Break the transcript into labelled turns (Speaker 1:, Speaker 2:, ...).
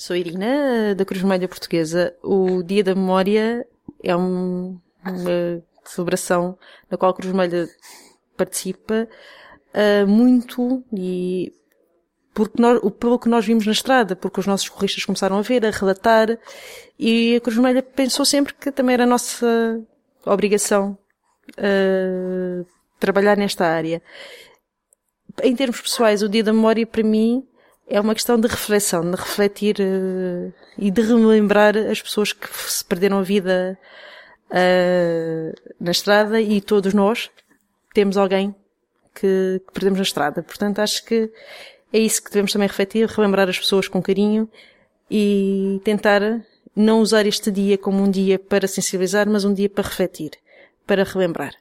Speaker 1: Sou Irina, da Cruz Vermelha Portuguesa. O Dia da Memória é um, uma celebração na qual a Cruz Vermelha participa uh, muito e porque nós, pelo que nós vimos na estrada, porque os nossos corristas começaram a ver, a relatar, e a Cruz Vermelha pensou sempre que também era a nossa obrigação uh, trabalhar nesta área. Em termos pessoais, o Dia da Memória para mim é uma questão de reflexão, de refletir uh, e de relembrar as pessoas que se perderam a vida uh, na estrada e todos nós temos alguém que, que perdemos na estrada. Portanto, acho que é isso que devemos também refletir, relembrar as pessoas com carinho e tentar não usar este dia como um dia para sensibilizar, mas um dia para refletir, para relembrar.